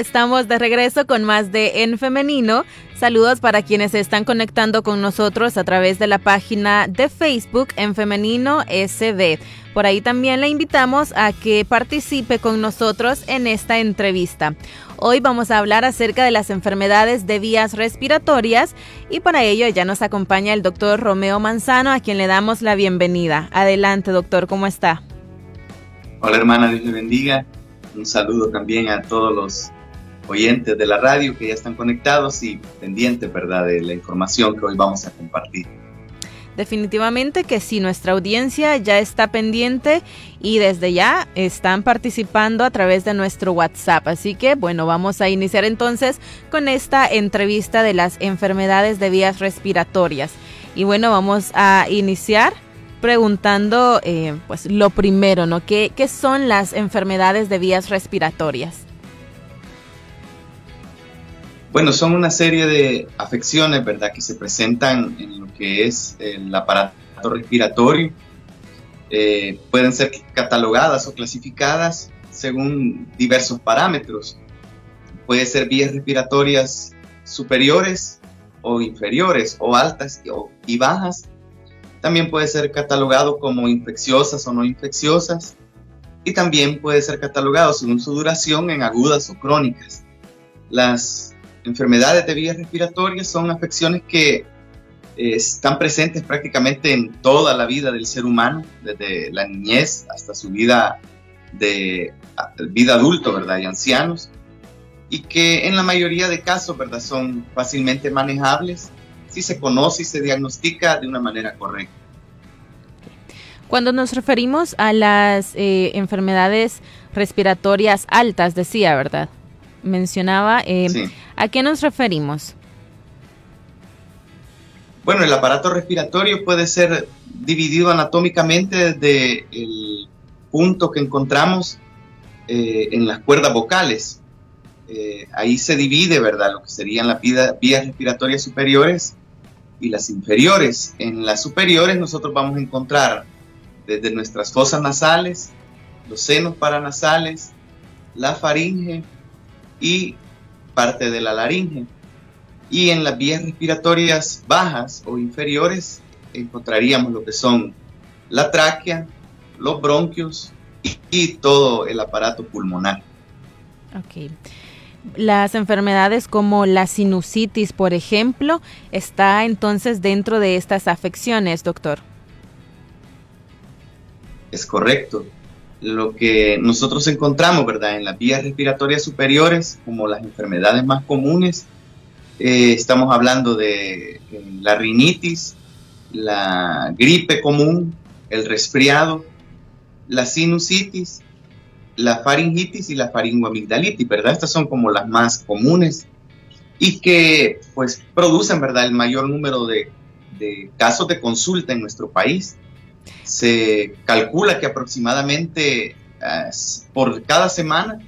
Estamos de regreso con más de En Femenino. Saludos para quienes se están conectando con nosotros a través de la página de Facebook En Femenino SD. Por ahí también le invitamos a que participe con nosotros en esta entrevista. Hoy vamos a hablar acerca de las enfermedades de vías respiratorias y para ello ya nos acompaña el doctor Romeo Manzano a quien le damos la bienvenida. Adelante doctor, ¿cómo está? Hola hermana, Dios le bendiga. Un saludo también a todos los oyentes de la radio que ya están conectados y pendientes, ¿verdad?, de la información que hoy vamos a compartir. Definitivamente que sí, nuestra audiencia ya está pendiente y desde ya están participando a través de nuestro WhatsApp. Así que bueno, vamos a iniciar entonces con esta entrevista de las enfermedades de vías respiratorias. Y bueno, vamos a iniciar preguntando eh, pues lo primero, ¿no? ¿Qué, ¿Qué son las enfermedades de vías respiratorias? Bueno, son una serie de afecciones, ¿verdad?, que se presentan en lo que es el aparato respiratorio. Eh, pueden ser catalogadas o clasificadas según diversos parámetros. Puede ser vías respiratorias superiores o inferiores, o altas y bajas. También puede ser catalogado como infecciosas o no infecciosas. Y también puede ser catalogado según su duración en agudas o crónicas. Las enfermedades de vías respiratorias son afecciones que eh, están presentes prácticamente en toda la vida del ser humano, desde la niñez hasta su vida de vida adulto, ¿verdad? Y ancianos, y que en la mayoría de casos, ¿verdad? Son fácilmente manejables si se conoce y se diagnostica de una manera correcta. Cuando nos referimos a las eh, enfermedades respiratorias altas, decía, ¿verdad? Mencionaba. Eh, ¿A qué nos referimos? Bueno, el aparato respiratorio puede ser dividido anatómicamente desde el punto que encontramos eh, en las cuerdas vocales. Eh, ahí se divide, ¿verdad? Lo que serían las vías respiratorias superiores y las inferiores. En las superiores nosotros vamos a encontrar desde nuestras fosas nasales, los senos paranasales, la faringe, y parte de la laringe. Y en las vías respiratorias bajas o inferiores encontraríamos lo que son la tráquea, los bronquios y, todo el aparato pulmonar. Ok. Las enfermedades como la sinusitis, por ejemplo, está entonces dentro de estas afecciones, doctor. Es correcto lo que nosotros encontramos, ¿verdad? En las vías respiratorias superiores, como las enfermedades más comunes, eh, estamos hablando de eh, la rinitis, la gripe común, el resfriado, la sinusitis, la faringitis y la faringoamigdalitis, ¿verdad? Estas son como las más comunes y que pues producen, ¿verdad? El mayor número de, de casos de consulta en nuestro país se calcula que aproximadamente por cada semana,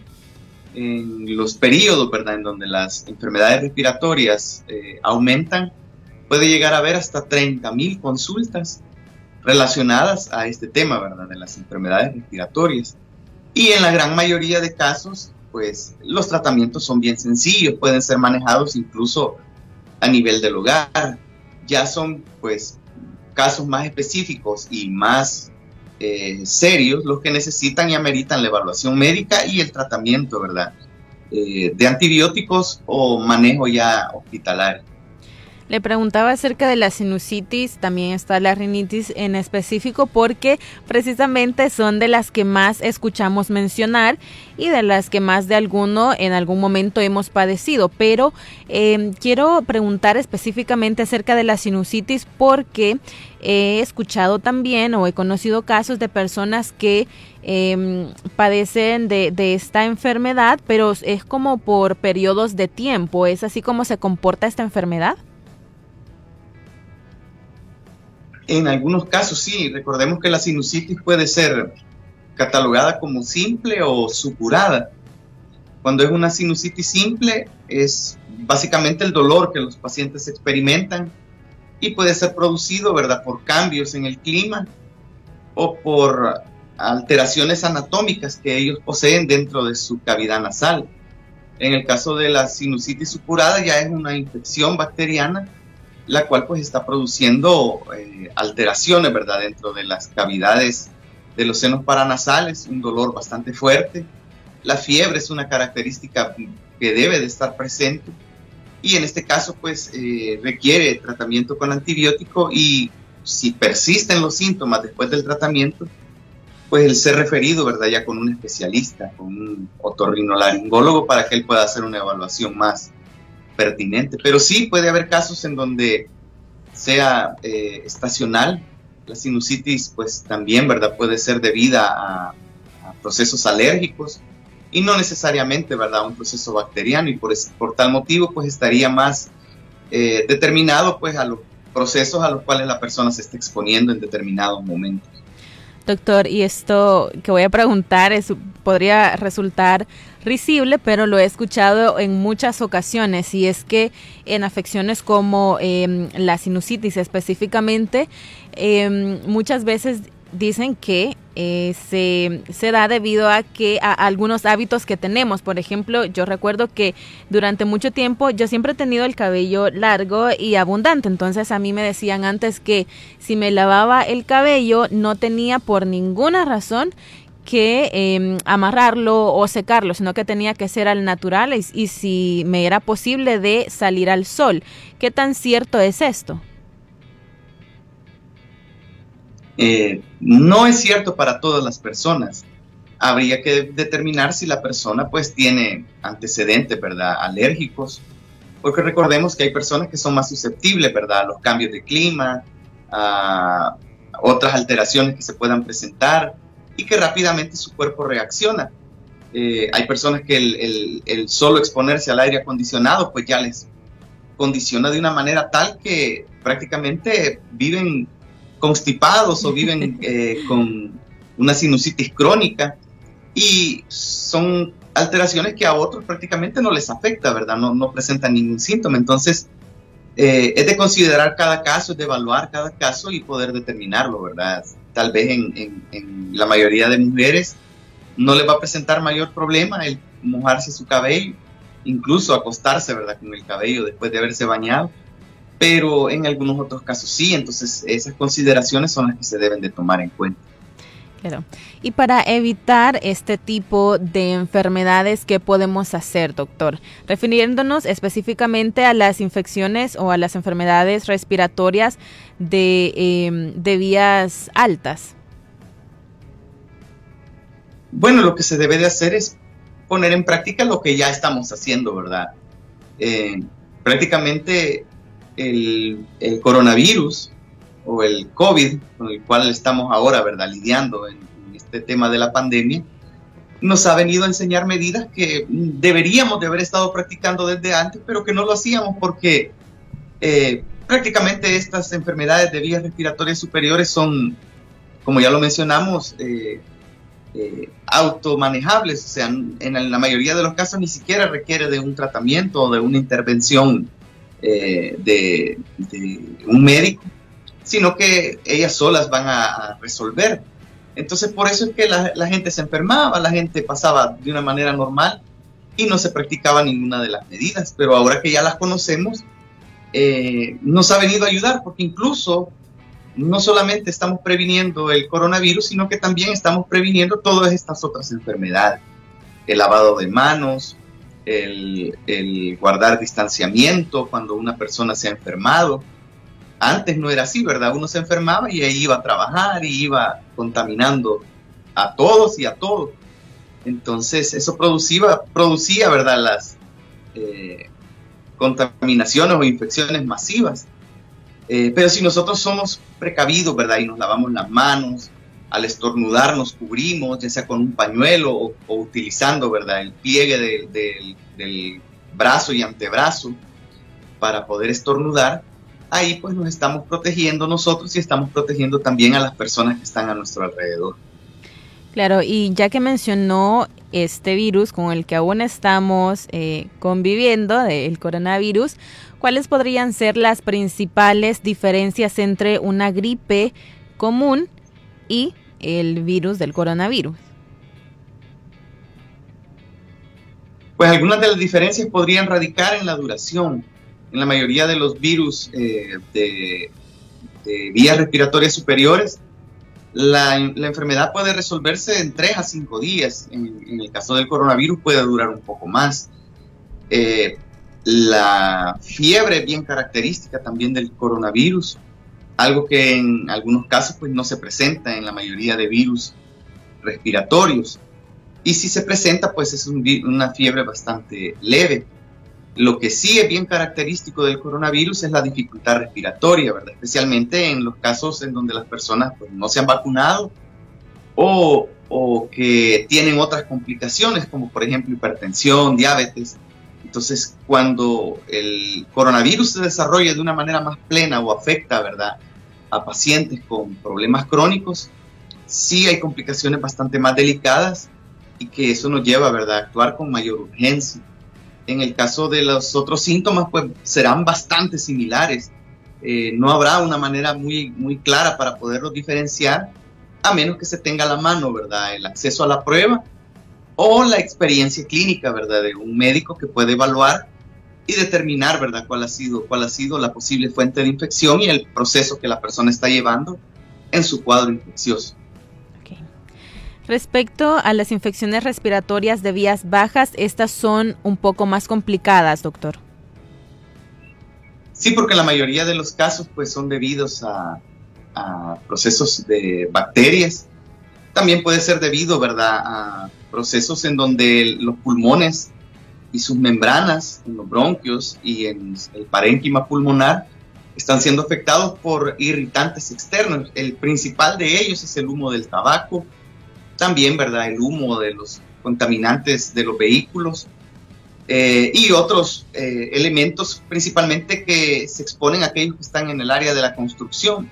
en los periodos ¿verdad? en donde las enfermedades respiratorias eh, aumentan, puede llegar a haber hasta 30.000 consultas relacionadas a este tema ¿verdad? de las enfermedades respiratorias. Y en la gran mayoría de casos, pues los tratamientos son bien sencillos, pueden ser manejados incluso a nivel del hogar. Ya son pues casos más específicos y más eh, serios los que necesitan y ameritan la evaluación médica y el tratamiento, ¿verdad? Eh, de antibióticos o manejo ya hospitalario. Le preguntaba acerca de la sinusitis, también está la rinitis en específico porque precisamente son de las que más escuchamos mencionar y de las que más de alguno en algún momento hemos padecido. Pero em, quiero preguntar específicamente acerca de la sinusitis porque he escuchado también o he conocido casos de personas que em, padecen de, de, esta enfermedad, pero es como por periodos de tiempo. ¿Es así como se comporta esta enfermedad? En algunos casos sí, recordemos que la sinusitis puede ser catalogada como simple o supurada. Cuando es una sinusitis simple es básicamente el dolor que los pacientes experimentan y puede ser producido, ¿verdad?, por cambios en el clima o por alteraciones anatómicas que ellos poseen dentro de su cavidad nasal. En el caso de la sinusitis supurada ya es una infección bacteriana la cual pues está produciendo eh, alteraciones, ¿verdad? Dentro de las cavidades de los senos paranasales, un dolor bastante fuerte. La fiebre es una característica que debe de estar presente y en este caso pues eh, requiere tratamiento con antibiótico y si persisten los síntomas después del tratamiento, pues el ser referido, ¿verdad? Ya con un especialista, con un otorrinolaringólogo para que él pueda hacer una evaluación más pertinente. Pero sí puede haber casos en donde sea eh, estacional. La sinusitis, pues también, ¿verdad? Puede ser debida a, procesos alérgicos y no necesariamente, ¿verdad? Un proceso bacteriano y por, por tal motivo, pues estaría más eh, determinado, pues, a los procesos a los cuales la persona se está exponiendo en determinados momentos. Doctor, y esto que voy a preguntar es, podría resultar risible, pero lo he escuchado en muchas ocasiones y es que en afecciones como em, la sinusitis específicamente, em, muchas veces dicen que eh, se, da debido a que a, algunos hábitos que tenemos. Por ejemplo, yo recuerdo que durante mucho tiempo yo siempre he tenido el cabello largo y abundante. Entonces a mí me decían antes que si me lavaba el cabello no tenía por ninguna razón que em, amarrarlo o secarlo, sino que tenía que ser al natural y, y si me era posible de salir al sol. ¿Qué tan cierto es esto? Eh, no es cierto para todas las personas. Habría que determinar si la persona pues tiene antecedentes, ¿verdad? Alérgicos, porque recordemos que hay personas que son más susceptibles, ¿verdad? A los cambios de clima, a otras alteraciones que se puedan presentar y que rápidamente su cuerpo reacciona. Eh, hay personas que el, el, solo exponerse al aire acondicionado pues ya les condiciona de una manera tal que prácticamente viven constipados o viven eh, con una sinusitis crónica y son alteraciones que a otros prácticamente no les afecta, ¿verdad? No, no presentan ningún síntoma. Entonces, eh, es de considerar cada caso, es de evaluar cada caso y poder determinarlo, ¿verdad? Tal vez en, en la mayoría de mujeres no les va a presentar mayor problema el mojarse su cabello, incluso acostarse, ¿verdad? Con el cabello después de haberse bañado pero en algunos otros casos sí, entonces esas consideraciones son las que se deben de tomar en cuenta. Claro. Y para evitar este tipo de enfermedades, ¿qué podemos hacer, doctor? Refiriéndonos específicamente a las infecciones o a las enfermedades respiratorias de, em, vías altas. Bueno, lo que se debe de hacer es poner en práctica lo que ya estamos haciendo, ¿verdad? Eh, prácticamente el, coronavirus o el COVID, con el cual estamos ahora, ¿verdad?, lidiando en, este tema de la pandemia, nos ha venido a enseñar medidas que deberíamos de haber estado practicando desde antes, pero que no lo hacíamos porque eh, prácticamente estas enfermedades de vías respiratorias superiores son, como ya lo mencionamos, eh, eh, automanejables, o sea, en la mayoría de los casos ni siquiera requiere de un tratamiento o de una intervención eh, de, un médico, sino que ellas solas van a, resolver. Entonces, por eso es que la, gente se enfermaba, la gente pasaba de una manera normal y no se practicaba ninguna de las medidas. Pero ahora que ya las conocemos, eh, nos ha venido a ayudar porque incluso no solamente estamos previniendo el coronavirus, sino que también estamos previniendo todas estas otras enfermedades. El lavado de manos, el, guardar distanciamiento cuando una persona se ha enfermado. Antes no era así, ¿verdad? Uno se enfermaba y ahí iba a trabajar y iba contaminando a todos y a todos. Entonces eso producía, producía ¿verdad? Las eh, contaminaciones o infecciones masivas. Eh, pero si nosotros somos precavidos, ¿verdad? Y nos lavamos las manos, al estornudar nos cubrimos, ya sea con un pañuelo o, utilizando, ¿verdad? El pliegue del brazo y antebrazo para poder estornudar, ahí pues nos estamos protegiendo nosotros y estamos protegiendo también a las personas que están a nuestro alrededor. Claro, y ya que mencionó este virus con el que aún estamos eh, conviviendo, el coronavirus, ¿cuáles podrían ser las principales diferencias entre una gripe común y el virus del coronavirus? Pues algunas de las diferencias podrían radicar en la duración. En la mayoría de los virus eh, de, vías respiratorias superiores, la, enfermedad puede resolverse en 3 a 5 días. En, el caso del coronavirus puede durar un poco más. Eh, la fiebre bien característica también del coronavirus, algo que en algunos casos pues no se presenta en la mayoría de virus respiratorios. Y si se presenta, pues es una fiebre bastante leve. Lo que sí es bien característico del coronavirus es la dificultad respiratoria, ¿verdad? Especialmente en los casos en donde las personas pues, no se han vacunado o, o que tienen otras complicaciones, como por ejemplo hipertensión, diabetes. Entonces, cuando el coronavirus se desarrolla de una manera más plena o afecta, ¿verdad?, a pacientes con problemas crónicos, sí hay complicaciones bastante más delicadas y que eso nos lleva, ¿verdad?, a actuar con mayor urgencia. En el caso de los otros síntomas, pues serán bastante similares. Eh, no habrá una manera muy, muy clara para poderlos diferenciar, a menos que se tenga a la mano, ¿verdad?, el acceso a la prueba o la experiencia clínica, ¿verdad?, de un médico que puede evaluar y determinar, ¿verdad?, cuál ha sido, cuál ha sido la posible fuente de infección y el proceso que la persona está llevando en su cuadro infeccioso. Respecto a las infecciones respiratorias de vías bajas, estas son un poco más complicadas, doctor. Sí, porque la mayoría de los casos pues son debidos a, procesos de bacterias. También puede ser debido, ¿verdad?, a procesos en donde los pulmones y sus membranas, en los bronquios y en el parénquima pulmonar, están siendo afectados por irritantes externos. El principal de ellos es el humo del tabaco, también, ¿verdad? El humo de los contaminantes de los vehículos eh, y otros eh, elementos principalmente que se exponen a aquellos que están en el área de la construcción.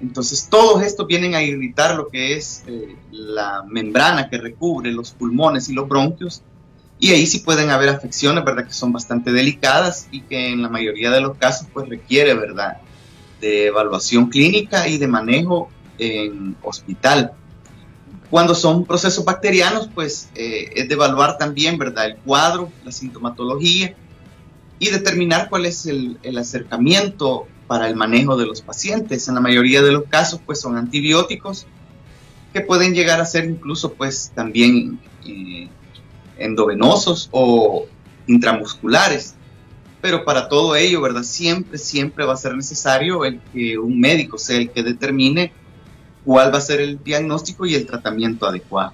Entonces, todos estos vienen a irritar lo que es eh, la membrana que recubre los pulmones y los bronquios. Y ahí sí pueden haber afecciones, ¿verdad? Que son bastante delicadas y que en la mayoría de los casos, pues requiere, ¿verdad? De evaluación clínica y de manejo en hospital. Cuando son procesos bacterianos, pues eh, es de evaluar también, ¿verdad? El cuadro, la sintomatología y determinar cuál es el, acercamiento para el manejo de los pacientes. En la mayoría de los casos, pues son antibióticos que pueden llegar a ser incluso, pues también eh, endovenosos o intramusculares. Pero para todo ello, ¿verdad? Siempre, siempre va a ser necesario el que un médico sea el que determine cuál va a ser el diagnóstico y el tratamiento adecuado.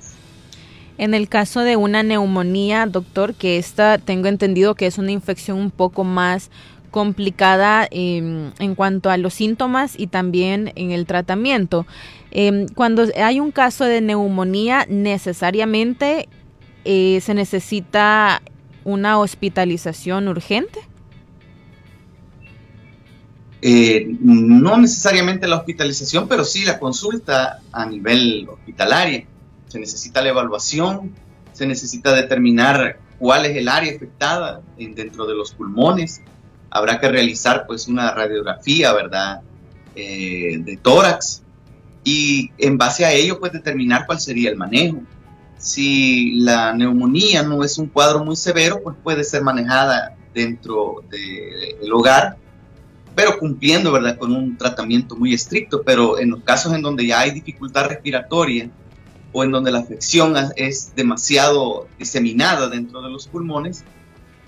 En el caso de una neumonía, doctor, que esta tengo entendido que es una infección un poco más complicada em, en cuanto a los síntomas y también en el tratamiento. Em, cuando hay un caso de neumonía, necesariamente eh, se necesita una hospitalización urgente. Eh, no necesariamente la hospitalización, pero sí la consulta a nivel hospitalario. Se necesita la evaluación, se necesita determinar cuál es el área afectada dentro de los pulmones. Habrá que realizar pues una radiografía, ¿verdad? Eh, de tórax y en base a ello pues determinar cuál sería el manejo. Si la neumonía no es un cuadro muy severo, pues puede ser manejada dentro del hogar pero cumpliendo, ¿verdad?, con un tratamiento muy estricto, pero en los casos en donde ya hay dificultad respiratoria o en donde la afección es demasiado diseminada dentro de los pulmones,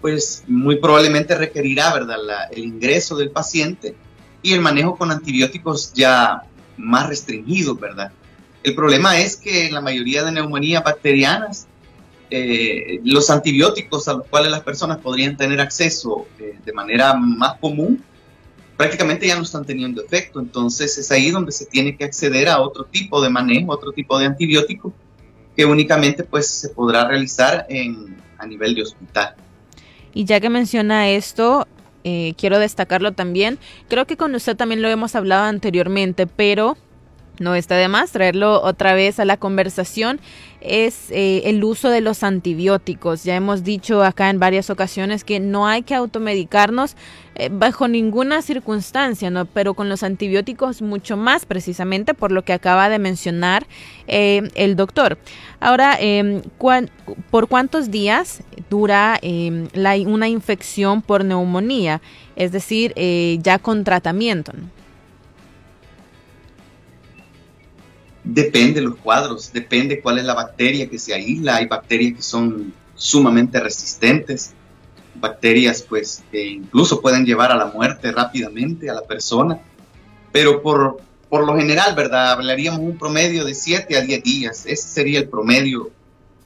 pues muy probablemente requerirá, ¿verdad?, el ingreso del paciente y el manejo con antibióticos ya más restringidos, ¿verdad? El problema es que en la mayoría de neumonías bacterianas, eh, los antibióticos a los cuales las personas podrían tener acceso eh, de manera más común prácticamente ya no están teniendo efecto. Entonces es ahí donde se tiene que acceder a otro tipo de manejo, otro tipo de antibiótico que únicamente pues se podrá realizar en, a nivel de hospital. Y ya que menciona esto, eh, quiero destacarlo también. Creo que con usted también lo hemos hablado anteriormente, pero no está de más traerlo otra vez a la conversación, es eh, el uso de los antibióticos. Ya hemos dicho acá en varias ocasiones que no hay que automedicarnos eh, bajo ninguna circunstancia, ¿no? pero con los antibióticos mucho más precisamente por lo que acaba de mencionar eh, el doctor. Ahora, em, ¿por cuántos días dura em, la, una infección por neumonía? Es decir, ya con tratamiento. Depende de los cuadros, depende cuál es la bacteria que se aísla. Hay bacterias que son sumamente resistentes, bacterias pues que incluso pueden llevar a la muerte rápidamente a la persona, pero por, por lo general, ¿verdad? Hablaríamos un promedio de 7 a 10 días. Ese sería el promedio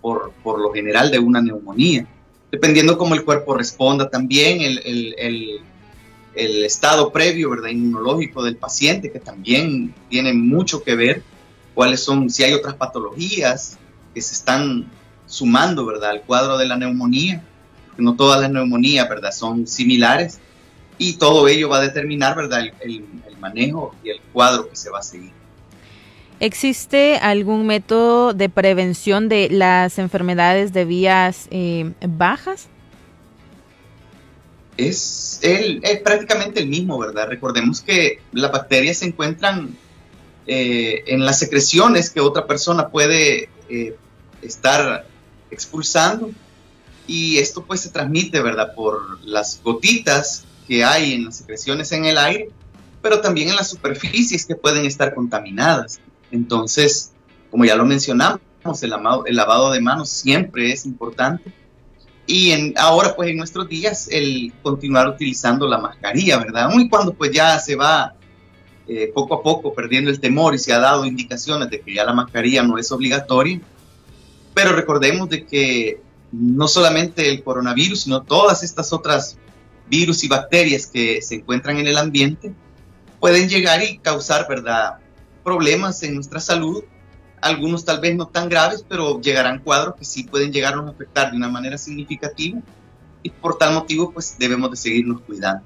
por, por lo general de una neumonía. Dependiendo cómo el cuerpo responda también, el, el, el, el estado previo, ¿verdad? Inmunológico del paciente, que también tiene mucho que ver cuáles son, si hay otras patologías que se están sumando, ¿verdad?, al cuadro de la neumonía, no todas las neumonías, ¿verdad?, son similares y todo ello va a determinar, ¿verdad?, el, manejo y el cuadro que se va a seguir. ¿Existe algún método de prevención de las enfermedades de vías eh, bajas? Es, el, es prácticamente el mismo, ¿verdad? Recordemos que las bacterias se encuentran eh, en las secreciones que otra persona puede eh, estar expulsando y esto pues se transmite, ¿verdad? Por las gotitas que hay en las secreciones en el aire, pero también en las superficies que pueden estar contaminadas. Entonces, como ya lo mencionamos, el, el lavado de manos siempre es importante. Y en, ahora, pues en nuestros días, el continuar utilizando la mascarilla, ¿verdad? Aun y cuando pues ya se va eh, poco a poco perdiendo el temor y se ha dado indicaciones de que ya la mascarilla no es obligatoria. Pero recordemos de que no solamente el coronavirus, sino todas estas otras virus y bacterias que se encuentran en el ambiente pueden llegar y causar, ¿verdad?, problemas en nuestra salud. Algunos tal vez no tan graves, pero llegarán cuadros que sí pueden llegar a afectar de una manera significativa y por tal motivo pues debemos de seguirnos cuidando.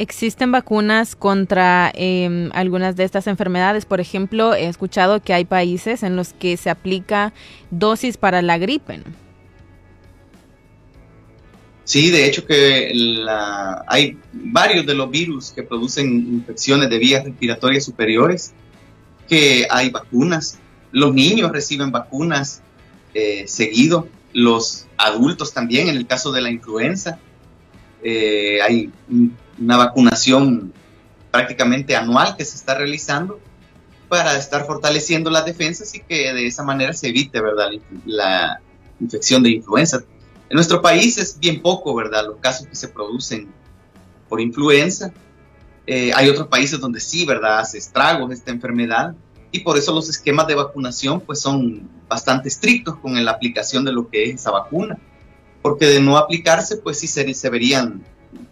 ¿Existen vacunas contra em, algunas de estas enfermedades? Por ejemplo, he escuchado que hay países en los que se aplica dosis para la gripe. Sí, de hecho que hay varios de los virus que producen infecciones de vías respiratorias superiores, que hay vacunas. Los niños reciben vacunas eh, seguido, los adultos también, en el caso de la influenza. Eh, hay una vacunación prácticamente anual que se está realizando para estar fortaleciendo las defensas y que de esa manera se evite, ¿verdad?, la infección de influenza. En nuestro país es bien poco, ¿verdad?, los casos que se producen por influenza. Eh, hay otros países donde sí, ¿verdad?, hace estragos esta enfermedad y por eso los esquemas de vacunación pues son bastante estrictos con la aplicación de lo que es esa vacuna, porque de no aplicarse pues sí se, se verían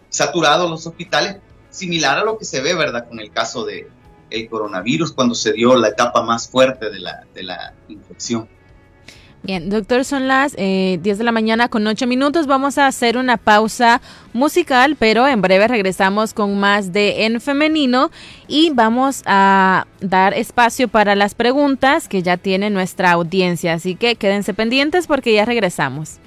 saturados los hospitales, similar a lo que se ve, ¿verdad?, con el caso de el coronavirus cuando se dio la etapa más fuerte de la, de la infección. Bien, doctor, son las eh, 10 de la mañana con 8 minutos. Vamos a hacer una pausa musical, pero en breve regresamos con más de En Femenino y vamos a dar espacio para las preguntas que ya tiene nuestra audiencia. Así que quédense pendientes porque ya regresamos.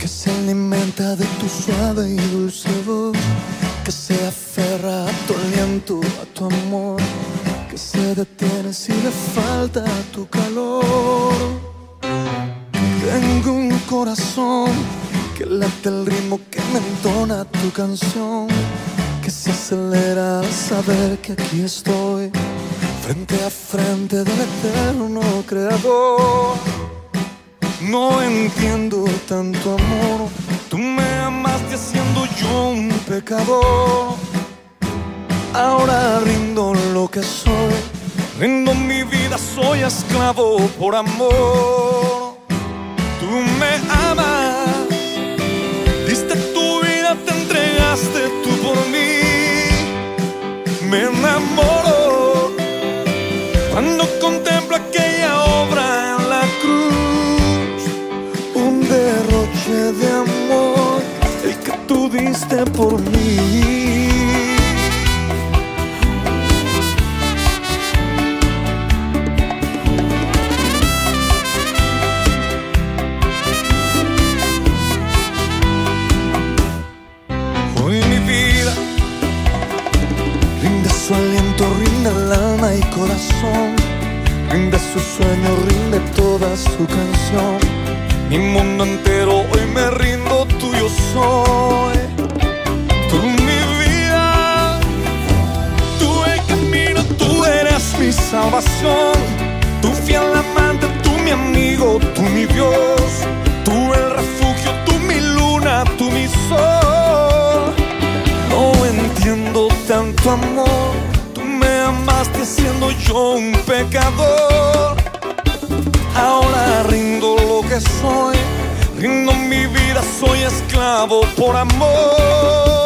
Que se alimenta de tu suave y dulce voz, que se aferra a tu aliento, a tu amor, que se detiene si le falta tu calor. Tengo un corazón que late el ritmo que me entona tu canción, que se acelera al saber que aquí estoy, frente a frente del eterno creador. No entiendo tanto amor. Tú me amaste siendo yo un pecador. Ahora rindo lo que soy. Rindo mi vida, soy esclavo por amor. Tú me amas. Diste tu vida, te entregaste tú por mí. Me enamoro por mí. Hoy mi vida rinde su aliento, rinde el alma y corazón, rinde su sueño, rinde toda su canción. Mi mundo entero hoy me rindo, tuyo soy. Salvación. Tu fiel amante, tú mi amigo, tú mi Dios. Tú el refugio, tú mi luna, tú mi sol. No entiendo tanto amor. Tú me amaste siendo yo un pecador. Ahora rindo lo que soy. Rindo mi vida, soy esclavo por amor.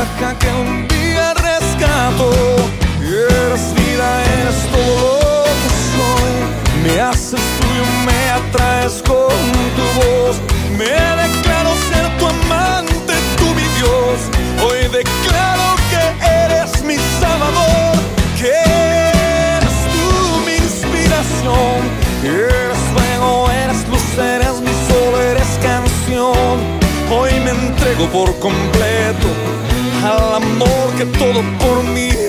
oveja que un día rescato. Eres vida, eres todo lo que soy. Me haces tuyo, me atraes con tu voz. Me declaro ser tu amante, tú mi Dios. Hoy declaro que eres mi salvador. Que eres tú mi inspiración. Eres fuego, eres luz, eres mi sol, eres canción. Hoy me entrego por completo que todo por mí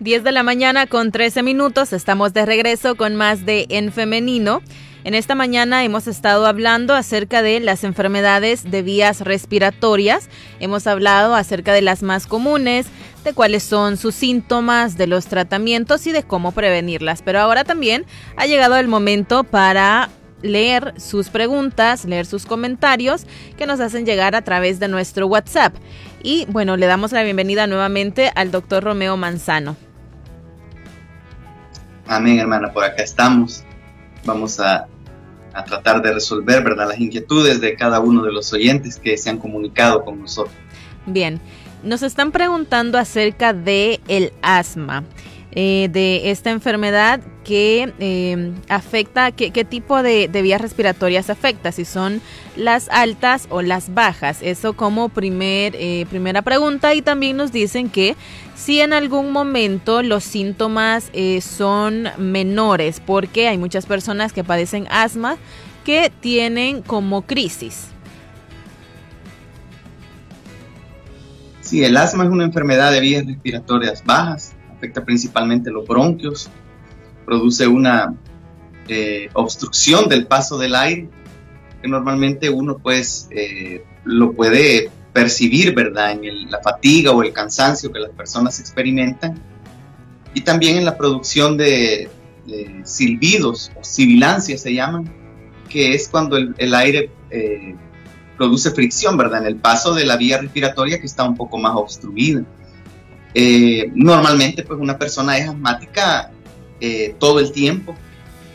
10 de la mañana con 13 minutos, estamos de regreso con más de En Femenino. En esta mañana hemos estado hablando acerca de las enfermedades de vías respiratorias, hemos hablado acerca de las más comunes, de cuáles son sus síntomas, de los tratamientos y de cómo prevenirlas. Pero ahora también ha llegado el momento para leer sus preguntas, leer sus comentarios que nos hacen llegar a través de nuestro WhatsApp. Y bueno, le damos la bienvenida nuevamente al doctor Romeo Manzano. Amén, hermana, por acá estamos. Vamos a, a, tratar de resolver, ¿verdad?, las inquietudes de cada uno de los oyentes que se han comunicado con nosotros. Bien, nos están preguntando acerca de el asma. Eh, de esta enfermedad que eh, afecta, qué, qué tipo de, de, vías respiratorias afecta, si son las altas o las bajas. Eso como primer, eh, primera pregunta y también nos dicen que si en algún momento los síntomas eh, son menores, porque hay muchas personas que padecen asma que tienen como crisis. Sí, el asma es una enfermedad de vías respiratorias bajas afecta principalmente los bronquios, produce una eh, obstrucción del paso del aire, que normalmente uno pues eh, lo puede percibir, ¿verdad? En la fatiga o el cansancio que las personas experimentan. y también en la producción de, silbidos o sibilancias se llaman, que es cuando el, aire eh, produce fricción, ¿verdad? En el paso de la vía respiratoria que está un poco más obstruida. Eh, normalmente, pues una persona es asmática eh, todo el tiempo,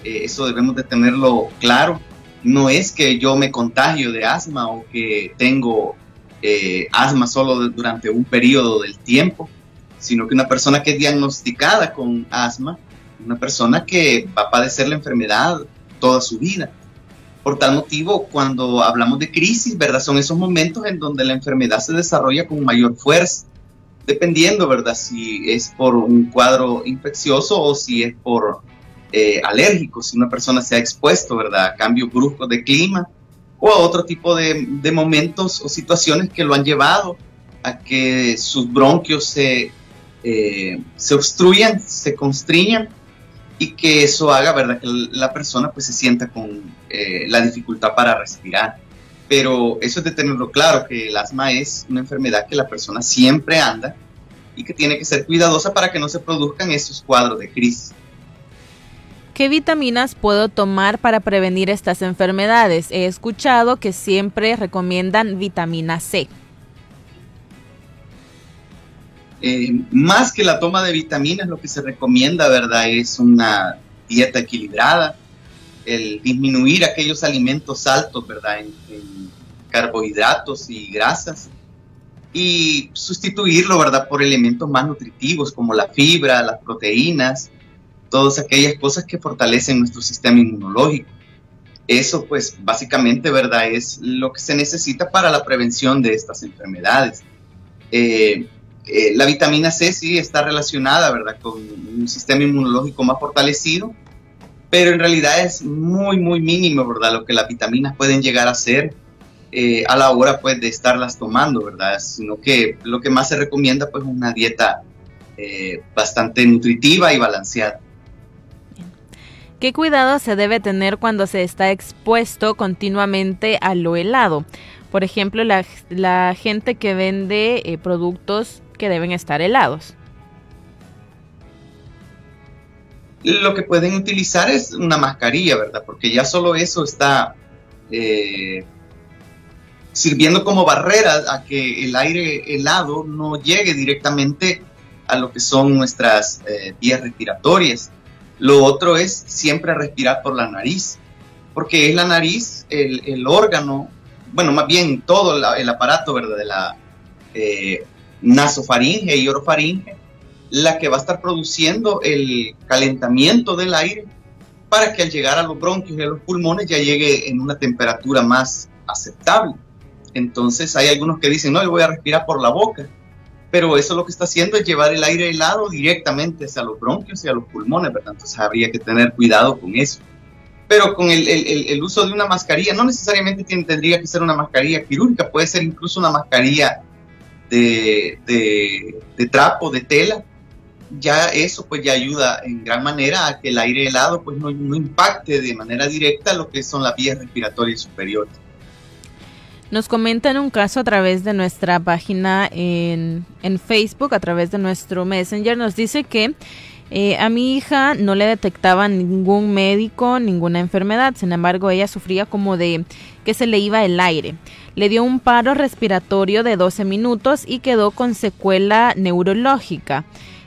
eso debemos de tenerlo claro. No es que yo me contagio de asma o que tengo asma solo durante un periodo del tiempo sino que una persona que es diagnosticada con asma, una persona que va a padecer la enfermedad toda su vida. Por tal motivo, cuando hablamos de crisis, ¿verdad? Son esos momentos en donde la enfermedad se desarrolla con mayor fuerza, dependiendo, ¿verdad? Si es por un cuadro infeccioso o si es por eh, alérgico, si una persona se ha expuesto, ¿verdad? A cambios bruscos de clima o a otro tipo de, momentos o situaciones que lo han llevado a que sus bronquios se eh, se obstruyan, se constriñan y que eso haga, ¿verdad? Que la persona pues se sienta con eh, la dificultad para respirar. Pero eso es de tenerlo claro, que el asma es una enfermedad que la persona siempre anda y que tiene que ser cuidadosa para que no se produzcan esos cuadros de crisis. ¿Qué vitaminas puedo tomar para prevenir estas enfermedades? He escuchado que siempre recomiendan vitamina C. Eh, más que la toma de vitaminas, lo que se recomienda, ¿verdad? Es una dieta equilibrada, el disminuir aquellos alimentos altos, ¿verdad? En, carbohidratos y grasas y sustituirlo, ¿verdad? Por elementos más nutritivos como la fibra, las proteínas, todas aquellas cosas que fortalecen nuestro sistema inmunológico. Eso, pues, básicamente, ¿verdad? Es lo que se necesita para la prevención de estas enfermedades. Eh, eh, la vitamina C sí está relacionada, ¿verdad?, con un sistema inmunológico más fortalecido, pero en realidad es muy, muy mínimo, ¿verdad?, lo que las vitaminas pueden llegar a ser eh, a la hora, pues, de estarlas tomando, ¿verdad?, sino que lo que más se recomienda, pues, es una dieta eh, bastante nutritiva y balanceada. ¿Qué cuidado se debe tener cuando se está expuesto continuamente a lo helado? Por ejemplo, la, gente que vende productos que deben estar helados. Lo que pueden utilizar es una mascarilla, ¿verdad? Porque ya solo eso está eh, sirviendo como barrera a que el aire helado no llegue directamente a lo que son nuestras eh, vías respiratorias. Lo otro es siempre respirar por la nariz, porque es la nariz el, órgano, bueno, más bien todo el aparato ¿verdad? de la eh, nasofaringe y orofaringe la que va a estar produciendo el calentamiento del aire para que al llegar a los bronquios y a los pulmones ya llegue en una temperatura más aceptable. Entonces hay algunos que dicen, no, le voy a respirar por la boca, pero eso lo que está haciendo es llevar el aire helado directamente hacia los bronquios y a los pulmones, ¿verdad? Entonces habría que tener cuidado con eso. Pero con el uso de una mascarilla, no necesariamente tendría que ser una mascarilla quirúrgica, puede ser incluso una mascarilla de, trapo, de tela, ya eso pues ya ayuda en gran manera a que el aire helado pues no, impacte de manera directa lo que son las vías respiratorias superiores. Nos comentan un caso a través de nuestra página en, en Facebook, a través de nuestro Messenger. Nos dice que eh, a mi hija no le detectaba ningún médico, ninguna enfermedad. Sin embargo, ella sufría como de que se le iba el aire. Le dio un paro respiratorio de 12 minutos y quedó con secuela neurológica.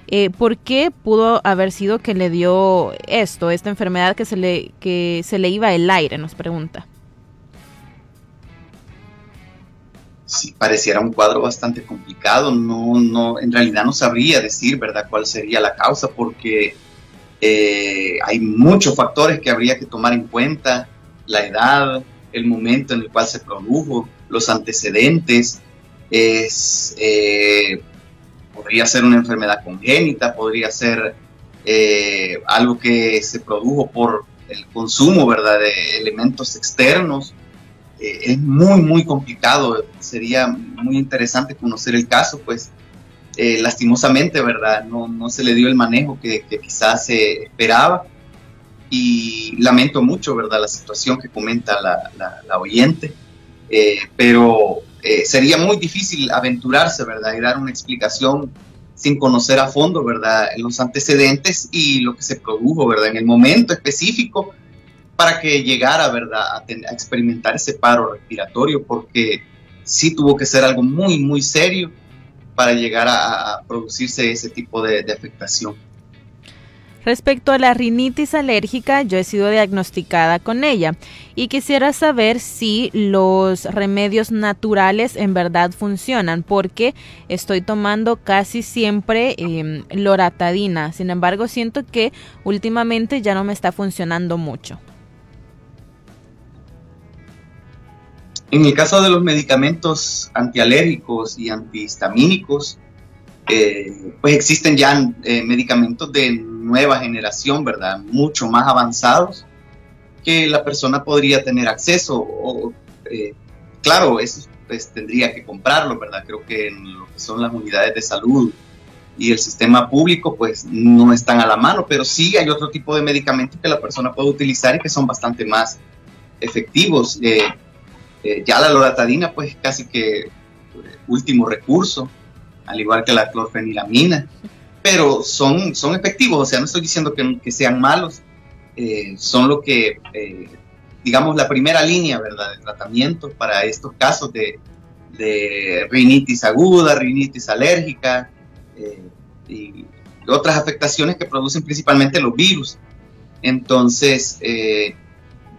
Eh, ¿Por qué pudo haber sido que le dio esto, esta enfermedad que se le, que se le iba el aire? Nos pregunta. Sí, pareciera un cuadro bastante complicado. No, no, en realidad no sabría decir, ¿verdad?, cuál sería la causa, porque eh, hay muchos factores que habría que tomar en cuenta: la edad, el momento en el cual se produjo, los antecedentes, es, eh, podría ser una enfermedad congénita, podría ser eh, algo que se produjo por el consumo ¿verdad? de elementos externos. Eh, es muy, muy complicado. Sería muy interesante conocer el caso, pues lastimosamente, ¿verdad? No, no, se le dio el manejo que, quizás se esperaba. Y lamento mucho, ¿verdad? La situación que comenta la, la oyente. Eh, pero eh, sería muy difícil aventurarse, ¿verdad? Y dar una explicación sin conocer a fondo, ¿verdad? Los antecedentes y lo que se produjo, ¿verdad? En el momento específico para que llegara, ¿verdad? A, experimentar ese paro respiratorio, porque sí tuvo que ser algo muy, muy serio para llegar a, producirse ese tipo de afectación. Respecto a la rinitis alérgica, yo he sido diagnosticada con ella y quisiera saber si los remedios naturales en verdad funcionan porque estoy tomando casi siempre em, loratadina. Sin embargo, siento que últimamente ya no me está funcionando mucho. En el caso de los medicamentos antialérgicos y antihistamínicos, eh, pues existen ya eh, medicamentos de nueva generación, ¿verdad? Mucho más avanzados que la persona podría tener acceso. O, eh, claro, eso pues, tendría que comprarlo, ¿verdad? Creo que en lo que son las unidades de salud y el sistema público, pues no están a la mano, pero sí hay otro tipo de medicamentos que la persona puede utilizar y que son bastante más efectivos. Ya la loratadina, pues casi que último recurso al igual que la clorfenilamina, pero son, son efectivos, o sea, no estoy diciendo que, que sean malos, eh, son lo que, eh, digamos, la primera línea, ¿verdad?, de tratamiento para estos casos de, de rinitis aguda, rinitis alérgica eh, y otras afectaciones que producen principalmente los virus. Entonces,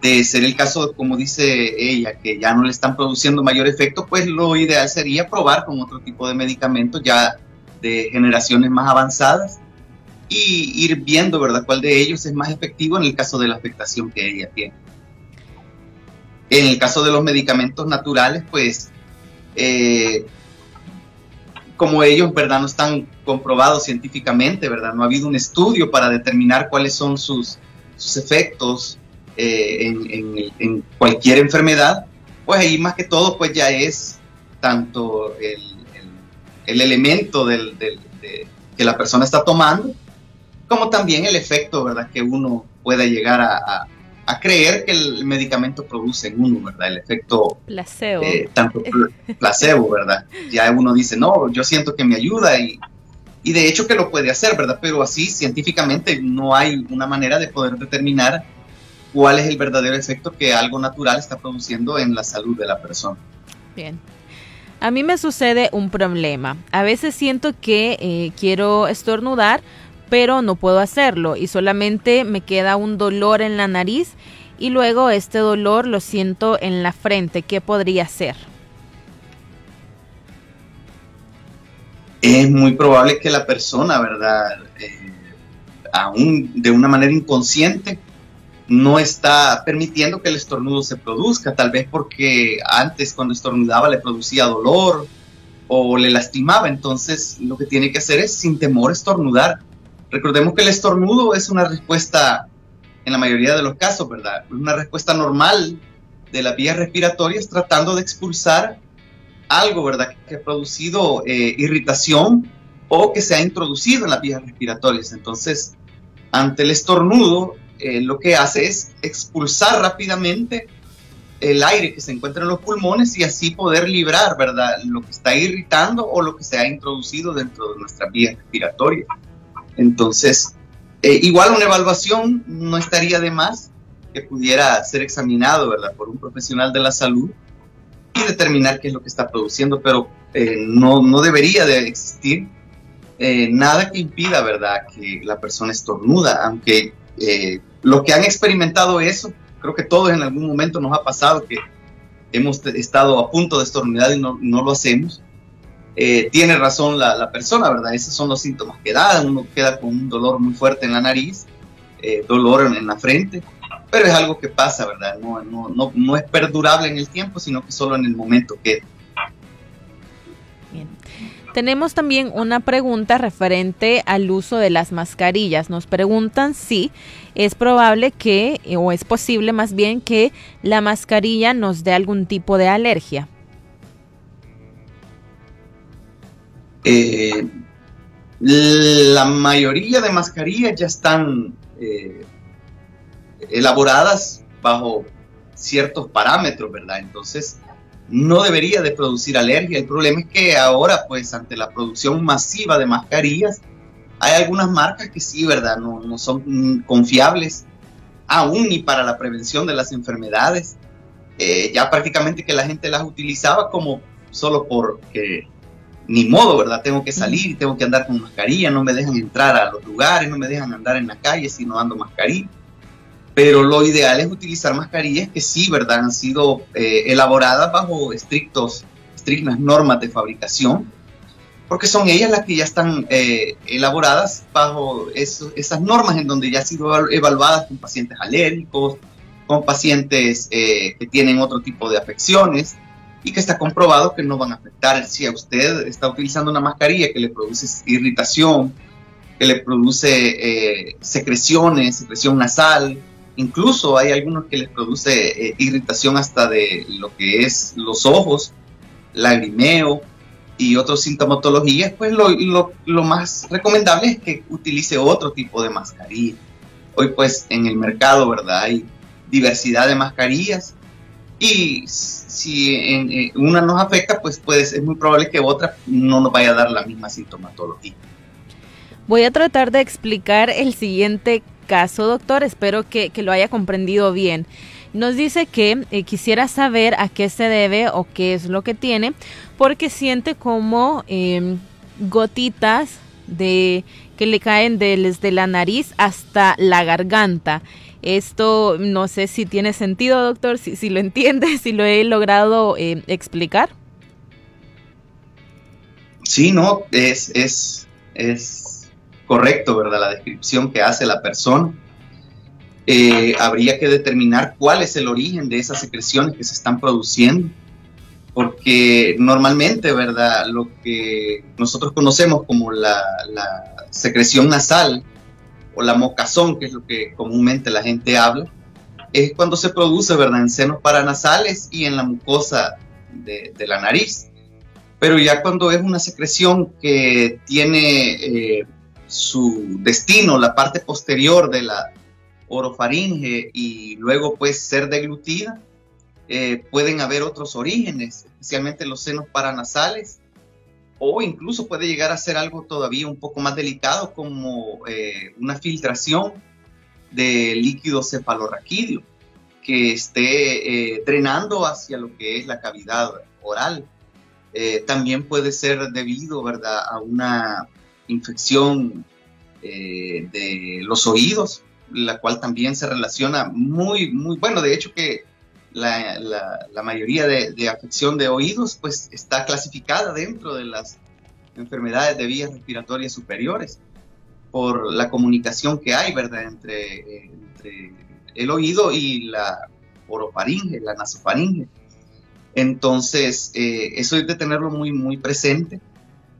de ser el caso, como dice ella, que ya no le están produciendo mayor efecto, pues lo ideal sería probar con otro tipo de medicamentos ya de generaciones más avanzadas y ir viendo, ¿verdad?, cuál de ellos es más efectivo en el caso de la afectación que ella tiene. En el caso de los medicamentos naturales, pues, eh, como ellos, ¿verdad?, no están comprobados científicamente, ¿verdad? No ha habido un estudio para determinar cuáles son sus, sus efectos eh, en, cualquier enfermedad, pues ahí más que todo pues ya es tanto el, elemento del, que la persona está tomando, como también el efecto, ¿verdad? Que uno pueda llegar a, creer que el medicamento produce en uno, ¿verdad? El efecto placebo. Eh, tanto placebo, ¿verdad? Ya uno dice, no, yo siento que me ayuda y, y de hecho que lo puede hacer, ¿verdad? Pero así científicamente no hay una manera de poder determinar cuál es el verdadero efecto que algo natural está produciendo en la salud de la persona. Bien. A mí me sucede un problema. A veces siento que eh, quiero estornudar, pero no puedo hacerlo y solamente me queda un dolor en la nariz y luego este dolor lo siento en la frente. ¿Qué podría ser? Es muy probable que la persona, ¿verdad? Eh, aún de una manera inconsciente, no está permitiendo que el estornudo se produzca, tal vez porque antes cuando estornudaba le producía dolor o le lastimaba, entonces lo que tiene que hacer es sin temor estornudar. Recordemos que el estornudo es una respuesta, en la mayoría de los casos, ¿verdad? Una respuesta normal de las vías respiratorias tratando de expulsar algo, ¿verdad? Que ha producido eh, irritación o que se ha introducido en las vías respiratorias. Entonces, ante el estornudo, eh, lo que hace es expulsar rápidamente el aire que se encuentra en los pulmones y así poder librar, ¿verdad? Lo que está irritando o lo que se ha introducido dentro de nuestra vía respiratoria. Entonces, eh, igual una evaluación no estaría de más que pudiera ser examinado, ¿verdad? Por un profesional de la salud y determinar qué es lo que está produciendo, pero eh, no, no debería de existir nada que impida, ¿verdad? Que la persona estornuda, aunque eh, los que han experimentado eso, creo que todos en algún momento nos ha pasado que hemos estado a punto de estornudar y no, lo hacemos. Eh, tiene razón la, persona, ¿verdad? Esos son los síntomas que da. Uno queda con un dolor muy fuerte en la nariz, eh, dolor en, la frente, pero es algo que pasa, ¿verdad? No, no, no, es perdurable en el tiempo, sino que solo en el momento que tenemos también una pregunta referente al uso de las mascarillas. Nos preguntan si es probable que, o es posible más bien, que la mascarilla nos dé algún tipo de alergia. Eh, la mayoría de mascarillas ya están eh, elaboradas bajo ciertos parámetros, ¿verdad? Entonces, no debería de producir alergia. El problema es que ahora, pues, ante la producción masiva de mascarillas, hay algunas marcas que sí, ¿verdad? No, no son confiables aún ni para la prevención de las enfermedades. Eh, ya prácticamente que la gente las utilizaba como solo porque ni modo, ¿verdad? Tengo que salir y tengo que andar con mascarilla, no me dejan entrar a los lugares, no me dejan andar en la calle si no ando mascarilla. Pero lo ideal es utilizar mascarillas que sí, ¿verdad? Han sido eh, elaboradas bajo estrictos, estrictas normas de fabricación, porque son ellas las que ya están eh, elaboradas bajo esas normas en donde ya han sido evaluadas con pacientes alérgicos, con pacientes eh, que tienen otro tipo de afecciones y que está comprobado que no van a afectar. Si a usted está utilizando una mascarilla que le produce irritación, que le produce secreciones, secreción nasal, Incluso hay algunos que les produce eh, irritación hasta de lo que es los ojos, lagrimeo y otras sintomatologías, pues lo, lo, más recomendable es que utilice otro tipo de mascarilla. Hoy pues en el mercado, ¿verdad? Hay diversidad de mascarillas y si una nos afecta, pues, pues es muy probable que otra no nos vaya a dar la misma sintomatología. Voy a tratar de explicar el siguiente caso, doctor. Espero que, lo haya comprendido bien. Nos dice que eh, quisiera saber a qué se debe o qué es lo que tiene, porque siente como em, gotitas de que le caen desde la nariz hasta la garganta. Esto no sé si tiene sentido, doctor, si, si lo entiende, si lo he logrado eh, explicar. Sí, no, es, es, es correcto, ¿verdad? La descripción que hace la persona. Eh, habría que determinar cuál es el origen de esas secreciones que se están produciendo, porque normalmente, ¿verdad? Lo que nosotros conocemos como la, secreción nasal o la mocazón, que es lo que comúnmente la gente habla, es cuando se produce, ¿verdad? En senos paranasales y en la mucosa de, la nariz. Pero ya cuando es una secreción que tiene eh, su destino, la parte posterior de la orofaringe y luego pues ser deglutida, eh, pueden haber otros orígenes, especialmente los senos paranasales, o incluso puede llegar a ser algo todavía un poco más delicado como eh, una filtración de líquido cefalorraquídeo que esté eh, drenando hacia lo que es la cavidad oral. también puede ser debido, ¿verdad?, a una infección eh, de los oídos, la cual también se relaciona muy, muy, bueno, de hecho que la, mayoría de, afección de oídos pues está clasificada dentro de las enfermedades de vías respiratorias superiores por la comunicación que hay, ¿verdad?, entre, el oído y la orofaringe, la nasofaringe. Entonces, eh, eso hay de tenerlo muy, muy presente.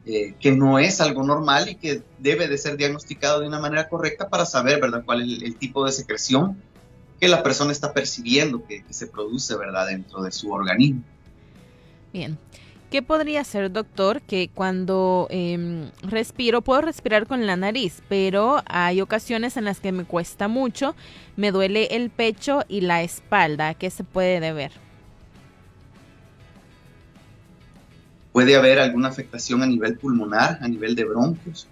Eh, que no es algo normal y que debe de ser diagnosticado de una manera correcta para saber, ¿verdad?, cuál es el, tipo de secreción que la persona está percibiendo que, se produce, ¿verdad?, dentro de su organismo. Bien. ¿Qué podría ser, doctor? Que cuando em, respiro, puedo respirar con la nariz, pero hay ocasiones en las que me cuesta mucho, me duele el pecho y la espalda. ¿A qué se puede deber? Puede haber alguna afectación a nivel pulmonar, a nivel de bronquios,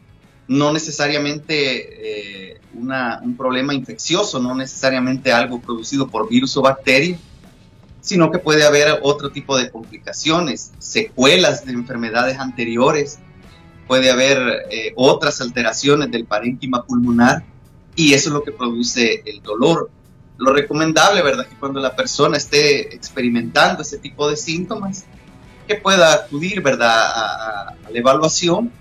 no necesariamente eh, un problema infeccioso, no necesariamente algo producido por virus o bacteria, sino que puede haber otro tipo de complicaciones, secuelas de enfermedades anteriores, puede haber eh, otras alteraciones del parénquima pulmonar y eso es lo que produce el dolor. Lo recomendable, ¿verdad? Que cuando la persona esté experimentando ese tipo de síntomas, que pueda acudir, ¿verdad?, a, la evaluación,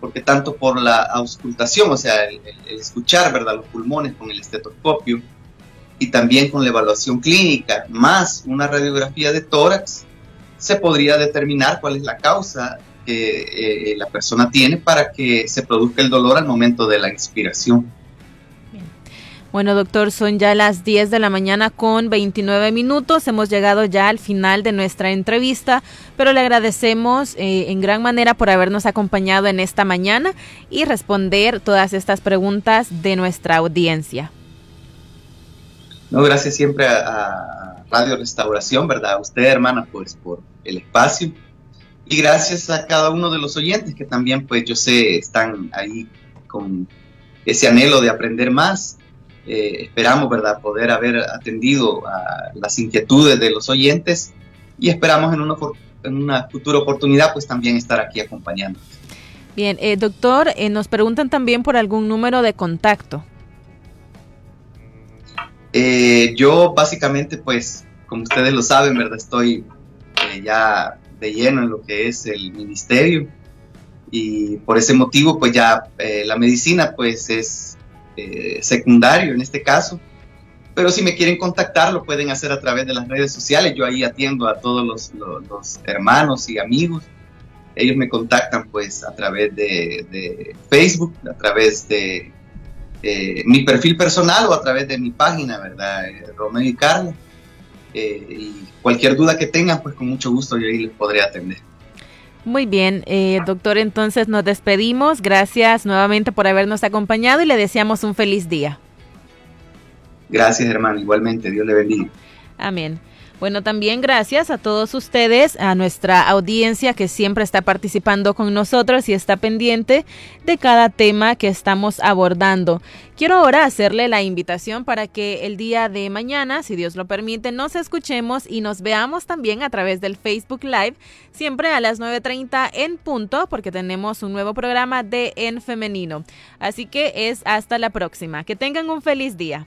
porque tanto por la auscultación, o sea, el, escuchar, ¿verdad?, los pulmones con el estetoscopio, y también con la evaluación clínica, más una radiografía de tórax, se podría determinar cuál es la causa que eh, la persona tiene para que se produzca el dolor al momento de la inspiración. Bueno, doctor, son ya las 10 de la mañana con 29 minutos. Hemos llegado ya al final de nuestra entrevista, pero le agradecemos eh, en gran manera por habernos acompañado en esta mañana y responder todas estas preguntas de nuestra audiencia. No, gracias siempre a, Radio Restauración, ¿verdad? A usted, hermana, pues por el espacio. Y gracias a cada uno de los oyentes que también, pues yo sé, están ahí con ese anhelo de aprender más. Eh, esperamos, ¿verdad?, poder haber atendido a las inquietudes de los oyentes y esperamos en una, en una futura oportunidad, pues también estar aquí acompañándonos. Bien, eh, doctor, eh, nos preguntan también por algún número de contacto. Eh, yo básicamente, pues, como ustedes lo saben, ¿verdad? Estoy eh, ya de lleno en lo que es el ministerio y por ese motivo, pues ya eh, la medicina, pues, es secundario en este caso. Pero si me quieren contactar, lo pueden hacer a través de las redes sociales. Yo ahí atiendo a todos los, los, hermanos y amigos. Ellos me contactan, pues, a través de, de Facebook, a través de eh, mi perfil personal o a través de mi página, ¿verdad? Eh, Romeo y Carlos. Eh, y cualquier duda que tengan, pues con mucho gusto yo ahí les podré atender. Muy bien, doctor, entonces nos despedimos. Gracias nuevamente por habernos acompañado y le deseamos un feliz día. Gracias, hermano. Igualmente, Dios le bendiga. Amén. Bueno, también gracias a todos ustedes, a nuestra audiencia que siempre está participando con nosotros y está pendiente de cada tema que estamos abordando. Quiero ahora hacerle la invitación para que el día de mañana, si Dios lo permite, nos escuchemos y nos veamos también a través del Facebook Live, siempre a las 9.30 en punto, porque tenemos un nuevo programa de En Femenino. Así que es hasta la próxima. Que tengan un feliz día.